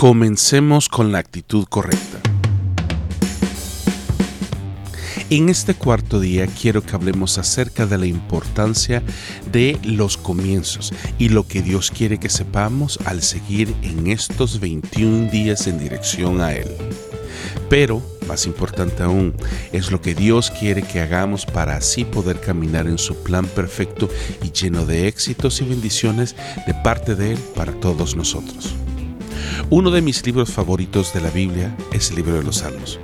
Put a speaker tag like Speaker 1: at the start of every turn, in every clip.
Speaker 1: Comencemos con la actitud correcta. En este cuarto día quiero que hablemos acerca de la importancia de los comienzos y lo que Dios quiere que sepamos al seguir en estos 21 días en dirección a Él. Pero, más importante aún, es lo que Dios quiere que hagamos para así poder caminar en su plan perfecto y lleno de éxitos y bendiciones de parte de Él para todos nosotros. Uno de mis libros favoritos de la Biblia es el libro de los Salmos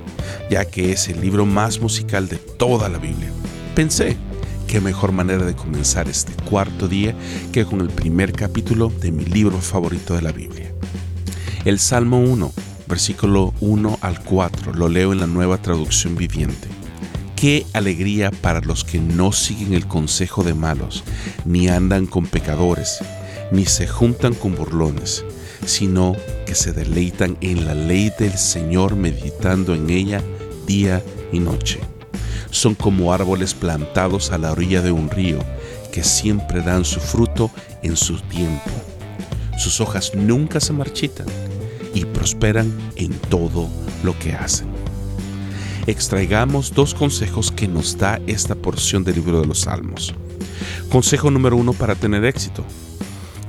Speaker 1: ya que es el libro más musical de toda la Biblia. Pensé, qué mejor manera de comenzar este cuarto día que con el primer capítulo de mi libro favorito de la Biblia. El Salmo 1, versículo 1 al 4, lo leo en la nueva traducción viviente. Qué alegría para los que no siguen el consejo de malos, ni andan con pecadores, ni se juntan con burlones, sino que se deleitan en la ley del Señor meditando en ella día y noche. Son como árboles plantados a la orilla de un río que siempre dan su fruto en su tiempo. Sus hojas nunca se marchitan y prosperan en todo lo que hacen. Extraigamos dos consejos que nos da esta porción del libro de los Salmos. Consejo número uno para tener éxito.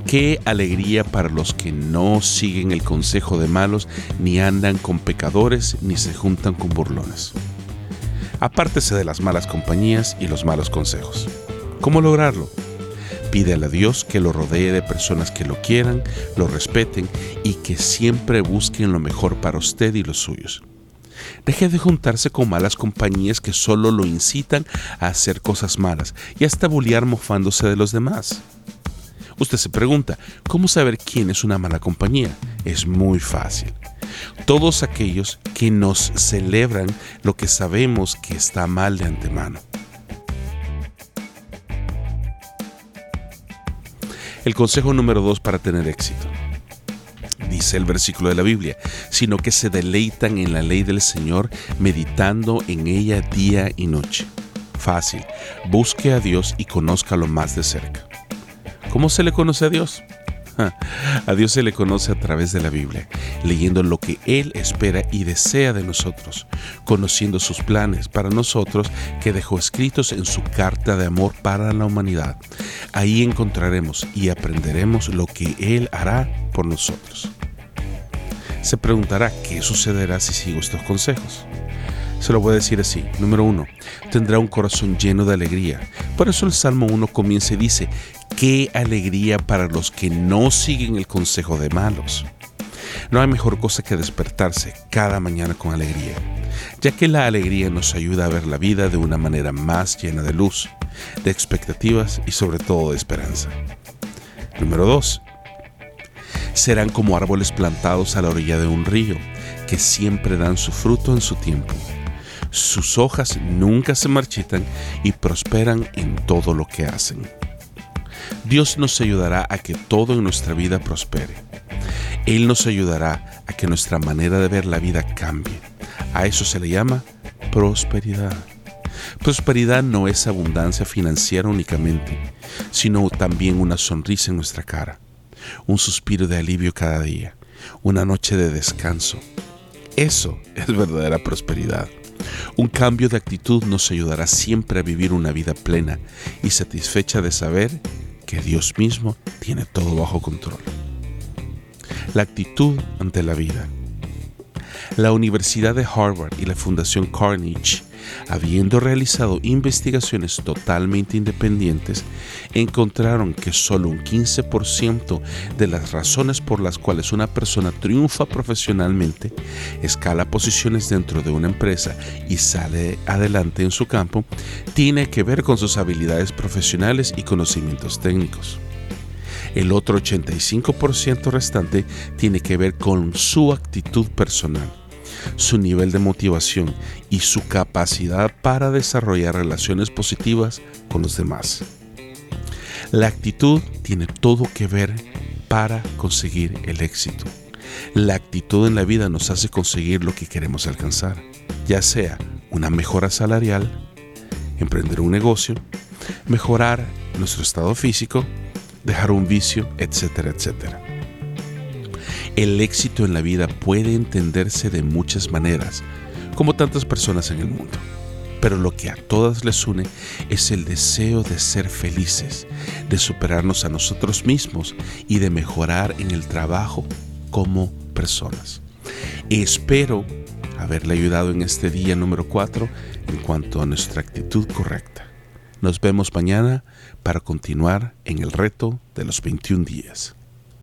Speaker 1: Qué alegría para los que no siguen el consejo de malos, ni andan con pecadores, ni se juntan con burlones. Apártese de las malas compañías y los malos consejos. ¿Cómo lograrlo? Pídele a Dios que lo rodee de personas que lo quieran, lo respeten y que siempre busquen lo mejor para usted y los suyos. Deje de juntarse con malas compañías que solo lo incitan a hacer cosas malas y hasta bullear mofándose de los demás. Usted se pregunta, ¿cómo saber quién es una mala compañía? Es muy fácil. Todos aquellos que nos celebran lo que sabemos que está mal de antemano. El consejo número dos para tener éxito. Dice el versículo de la Biblia, sino que se deleitan en la ley del Señor, meditando en ella día y noche. Fácil, busque a Dios y conózcalo más de cerca. ¿Cómo se le conoce a Dios? A Dios se le conoce a través de la Biblia, leyendo lo que Él espera y desea de nosotros, conociendo sus planes para nosotros que dejó escritos en su carta de amor para la humanidad. Ahí encontraremos y aprenderemos lo que Él hará por nosotros. Se preguntará qué sucederá si sigo estos consejos. Se lo voy a decir así. Número uno, tendrá un corazón lleno de alegría. Por eso el Salmo 1 comienza y dice, qué alegría para los que no siguen el consejo de malos. No hay mejor cosa que despertarse cada mañana con alegría, ya que la alegría nos ayuda a ver la vida de una manera más llena de luz, de expectativas y sobre todo de esperanza. Número 2. Serán como árboles plantados a la orilla de un río, que siempre dan su fruto en su tiempo. Sus hojas nunca se marchitan y prosperan en todo lo que hacen. Dios nos ayudará a que todo en nuestra vida prospere. Él nos ayudará a que nuestra manera de ver la vida cambie. A eso se le llama prosperidad. Prosperidad no es abundancia financiera únicamente, sino también una sonrisa en nuestra cara, un suspiro de alivio cada día, una noche de descanso. Eso es verdadera prosperidad. Un cambio de actitud nos ayudará siempre a vivir una vida plena y satisfecha de saber que Dios mismo tiene todo bajo control. La actitud ante la vida. La Universidad de Harvard y la Fundación Carnegie habiendo realizado investigaciones totalmente independientes, encontraron que solo un 15% de las razones por las cuales una persona triunfa profesionalmente, escala posiciones dentro de una empresa y sale adelante en su campo, tiene que ver con sus habilidades profesionales y conocimientos técnicos. El otro 85% restante tiene que ver con su actitud personal su nivel de motivación y su capacidad para desarrollar relaciones positivas con los demás. La actitud tiene todo que ver para conseguir el éxito. La actitud en la vida nos hace conseguir lo que queremos alcanzar, ya sea una mejora salarial, emprender un negocio, mejorar nuestro estado físico, dejar un vicio, etcétera, etcétera. El éxito en la vida puede entenderse de muchas maneras, como tantas personas en el mundo. Pero lo que a todas les une es el deseo de ser felices, de superarnos a nosotros mismos y de mejorar en el trabajo como personas. Espero haberle ayudado en este día número 4 en cuanto a nuestra actitud correcta. Nos vemos mañana para continuar en el reto de los 21 días.